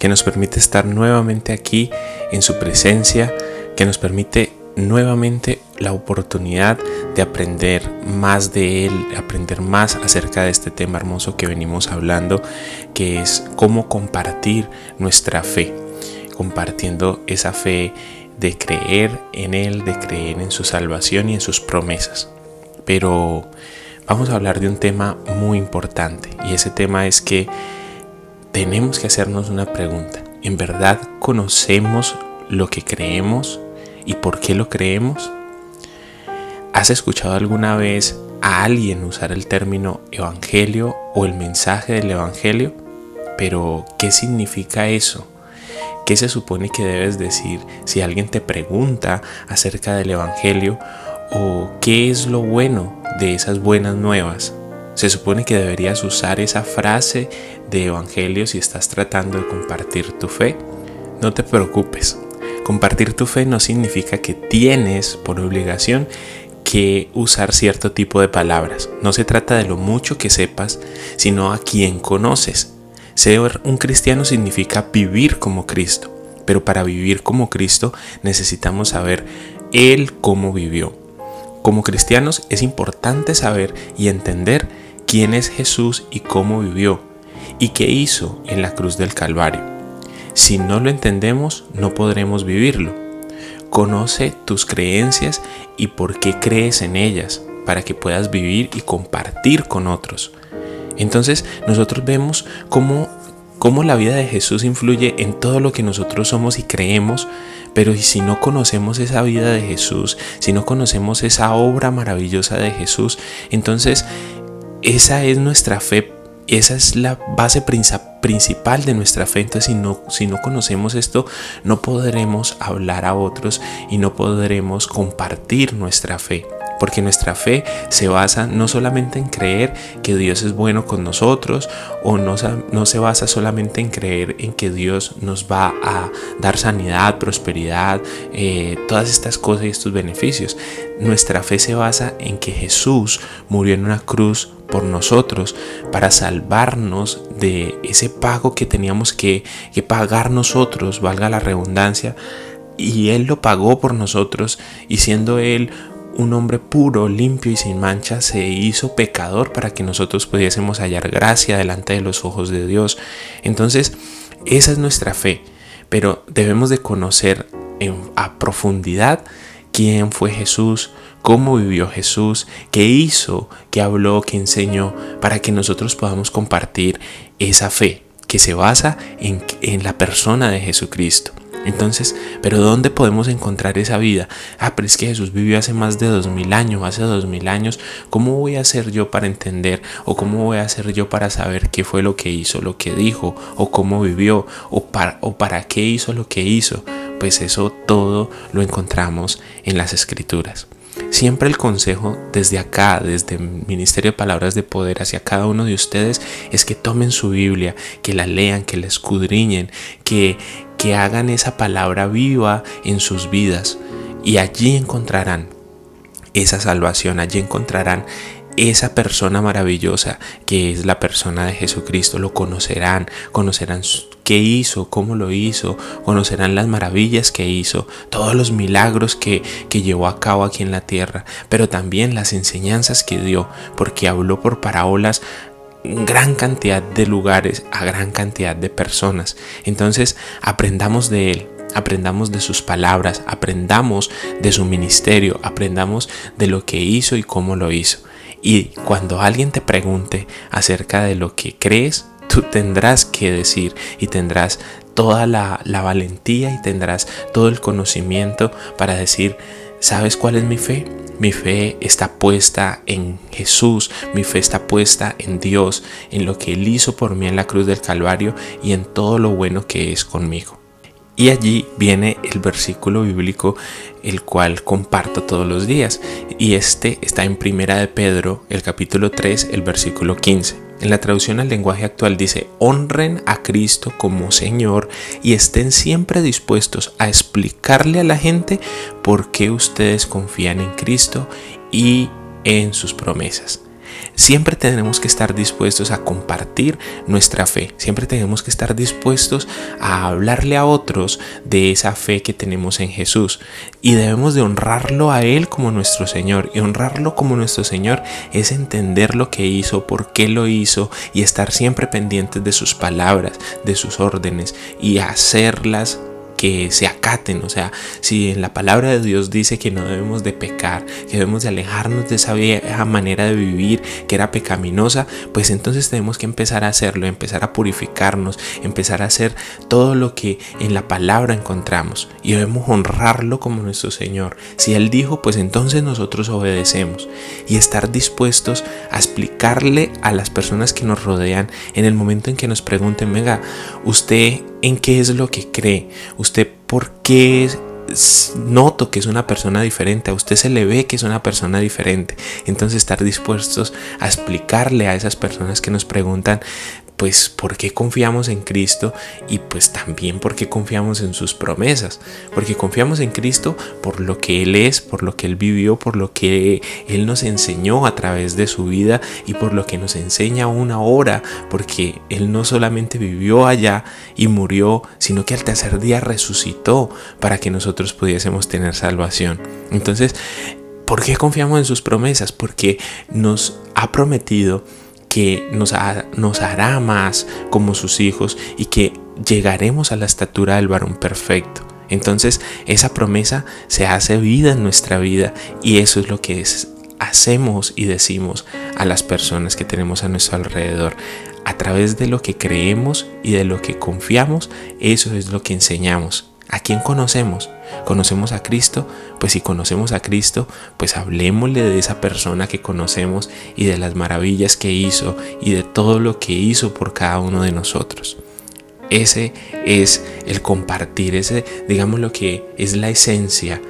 que nos permite estar nuevamente aquí en su presencia, que nos permite nuevamente la oportunidad de aprender más de Él, aprender más acerca de este tema hermoso que venimos hablando, que es cómo compartir nuestra fe, compartiendo esa fe de creer en Él, de creer en su salvación y en sus promesas. Pero vamos a hablar de un tema muy importante y ese tema es que tenemos que hacernos una pregunta. ¿En verdad conocemos lo que creemos y por qué lo creemos? ¿Has escuchado alguna vez a alguien usar el término evangelio o el mensaje del evangelio? Pero, ¿qué significa eso? ¿Qué se supone que debes decir si alguien te pregunta acerca del evangelio o qué es lo bueno de esas buenas nuevas? Se supone que deberías usar esa frase de evangelio si estás tratando de compartir tu fe. No te preocupes. Compartir tu fe no significa que tienes por obligación que usar cierto tipo de palabras. No se trata de lo mucho que sepas, sino a quien conoces. Ser un cristiano significa vivir como Cristo, pero para vivir como Cristo necesitamos saber Él cómo vivió. Como cristianos es importante saber y entender quién es Jesús y cómo vivió y qué hizo en la cruz del Calvario. Si no lo entendemos, no podremos vivirlo. Conoce tus creencias y por qué crees en ellas para que puedas vivir y compartir con otros. Entonces nosotros vemos cómo, cómo la vida de Jesús influye en todo lo que nosotros somos y creemos, pero si no conocemos esa vida de Jesús, si no conocemos esa obra maravillosa de Jesús, entonces esa es nuestra fe, esa es la base principal de nuestra fe. Entonces, si no, si no conocemos esto, no podremos hablar a otros y no podremos compartir nuestra fe porque nuestra fe se basa no solamente en creer que Dios es bueno con nosotros o no, no se basa solamente en creer en que Dios nos va a dar sanidad, prosperidad, eh, todas estas cosas y estos beneficios. Nuestra fe se basa en que Jesús murió en una cruz por nosotros para salvarnos de ese pago que teníamos que, que pagar nosotros, valga la redundancia, y Él lo pagó por nosotros y siendo Él un hombre puro, limpio y sin mancha, se hizo pecador para que nosotros pudiésemos hallar gracia delante de los ojos de Dios. Entonces, esa es nuestra fe, pero debemos de conocer a profundidad quién fue Jesús, cómo vivió Jesús, qué hizo, qué habló, qué enseñó, para que nosotros podamos compartir esa fe que se basa en, en la persona de Jesucristo. Entonces, ¿pero dónde podemos encontrar esa vida? Ah, pero es que Jesús vivió hace más de dos mil años, hace dos mil años. ¿Cómo voy a hacer yo para entender o cómo voy a hacer yo para saber qué fue lo que hizo, lo que dijo o cómo vivió o para, o para qué hizo lo que hizo? Pues eso todo lo encontramos en las escrituras. Siempre el consejo desde acá, desde el Ministerio de Palabras de Poder hacia cada uno de ustedes es que tomen su Biblia, que la lean, que la escudriñen, que, que hagan esa palabra viva en sus vidas y allí encontrarán esa salvación, allí encontrarán esa persona maravillosa que es la persona de Jesucristo. Lo conocerán, conocerán qué hizo, cómo lo hizo, conocerán las maravillas que hizo, todos los milagros que, que llevó a cabo aquí en la tierra, pero también las enseñanzas que dio, porque habló por parábolas gran cantidad de lugares a gran cantidad de personas. Entonces aprendamos de Él, aprendamos de sus palabras, aprendamos de su ministerio, aprendamos de lo que hizo y cómo lo hizo. Y cuando alguien te pregunte acerca de lo que crees, tú tendrás que decir y tendrás toda la, la valentía y tendrás todo el conocimiento para decir, ¿sabes cuál es mi fe? Mi fe está puesta en Jesús, mi fe está puesta en Dios, en lo que Él hizo por mí en la cruz del Calvario y en todo lo bueno que es conmigo. Y allí viene el versículo bíblico el cual comparto todos los días. Y este está en Primera de Pedro, el capítulo 3, el versículo 15. En la traducción al lenguaje actual dice, honren a Cristo como Señor y estén siempre dispuestos a explicarle a la gente por qué ustedes confían en Cristo y en sus promesas. Siempre tenemos que estar dispuestos a compartir nuestra fe. Siempre tenemos que estar dispuestos a hablarle a otros de esa fe que tenemos en Jesús. Y debemos de honrarlo a Él como nuestro Señor. Y honrarlo como nuestro Señor es entender lo que hizo, por qué lo hizo y estar siempre pendientes de sus palabras, de sus órdenes y hacerlas que se acaten. O sea, si en la palabra de Dios dice que no debemos de pecar, que debemos de alejarnos de esa vieja manera de vivir que era pecaminosa, pues entonces tenemos que empezar a hacerlo, empezar a purificarnos, empezar a hacer todo lo que en la palabra encontramos. Y debemos honrarlo como nuestro Señor. Si Él dijo, pues entonces nosotros obedecemos. Y estar dispuestos a explicarle a las personas que nos rodean en el momento en que nos pregunten, venga, usted en qué es lo que cree, usted por qué noto que es una persona diferente, a usted se le ve que es una persona diferente. Entonces estar dispuestos a explicarle a esas personas que nos preguntan pues por qué confiamos en Cristo y pues también por qué confiamos en sus promesas. Porque confiamos en Cristo por lo que Él es, por lo que Él vivió, por lo que Él nos enseñó a través de su vida y por lo que nos enseña aún ahora. Porque Él no solamente vivió allá y murió, sino que al tercer día resucitó para que nosotros pudiésemos tener salvación. Entonces, ¿por qué confiamos en sus promesas? Porque nos ha prometido que nos, nos hará más como sus hijos y que llegaremos a la estatura del varón perfecto. Entonces esa promesa se hace vida en nuestra vida y eso es lo que hacemos y decimos a las personas que tenemos a nuestro alrededor. A través de lo que creemos y de lo que confiamos, eso es lo que enseñamos. ¿A quién conocemos? ¿Conocemos a Cristo? Pues si conocemos a Cristo, pues hablemosle de esa persona que conocemos y de las maravillas que hizo y de todo lo que hizo por cada uno de nosotros. Ese es el compartir, ese digamos lo que es la esencia.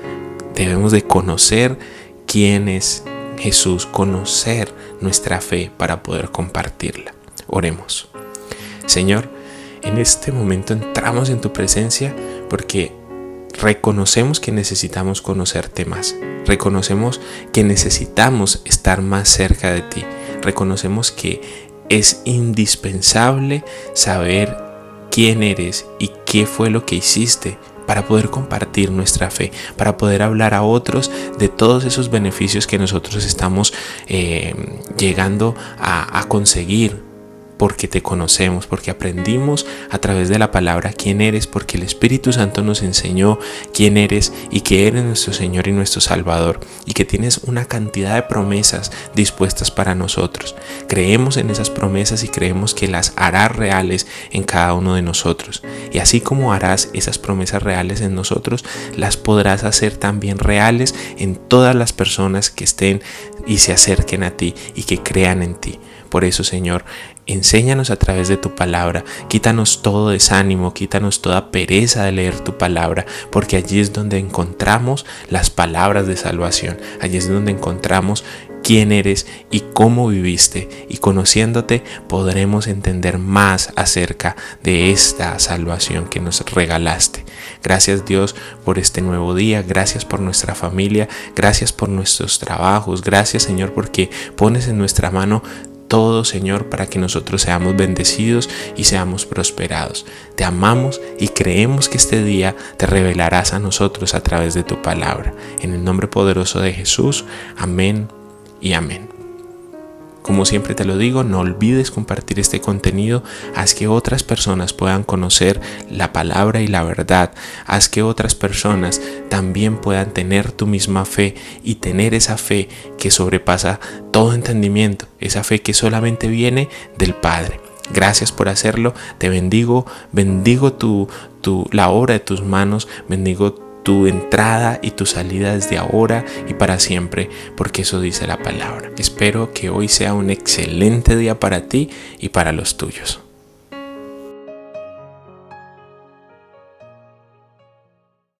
Debemos de conocer quién es Jesús, conocer nuestra fe para poder compartirla. Oremos. Señor, en este momento entramos en tu presencia porque reconocemos que necesitamos conocerte más, reconocemos que necesitamos estar más cerca de ti, reconocemos que es indispensable saber quién eres y qué fue lo que hiciste para poder compartir nuestra fe, para poder hablar a otros de todos esos beneficios que nosotros estamos eh, llegando a conseguir porque te conocemos, porque aprendimos a través de la palabra quién eres, porque el Espíritu Santo nos enseñó quién eres y que eres nuestro Señor y nuestro Salvador y que tienes una cantidad de promesas dispuestas para nosotros. Creemos en esas promesas y creemos que las harás reales en cada uno de nosotros. Y así como harás esas promesas reales en nosotros, las podrás hacer también reales en todas las personas que estén y se acerquen a ti y que crean en ti. Por eso, Señor, enséñanos a través de tu palabra, quítanos todo desánimo, quítanos toda pereza de leer tu palabra, porque allí es donde encontramos las palabras de salvación, allí es donde encontramos quién eres y cómo viviste. Y conociéndote podremos entender más acerca de esta salvación que nos regalaste. Gracias Dios por este nuevo día, gracias por nuestra familia, gracias por nuestros trabajos, gracias Señor porque pones en nuestra mano todo, Señor, para que nosotros seamos bendecidos y seamos prosperados. Te amamos y creemos que este día te revelarás a nosotros a través de tu palabra. En el nombre poderoso de Jesús, amén y amén. Como siempre te lo digo, no olvides compartir este contenido, haz que otras personas puedan conocer la palabra y la verdad, haz que otras personas también puedan tener tu misma fe y tener esa fe que sobrepasa todo entendimiento, esa fe que solamente viene del Padre. Gracias por hacerlo, te bendigo, bendigo la obra de tus manos, bendigo tu entrada y tu salida desde ahora y para siempre, porque eso dice la palabra. Espero que hoy sea un excelente día para ti y para los tuyos.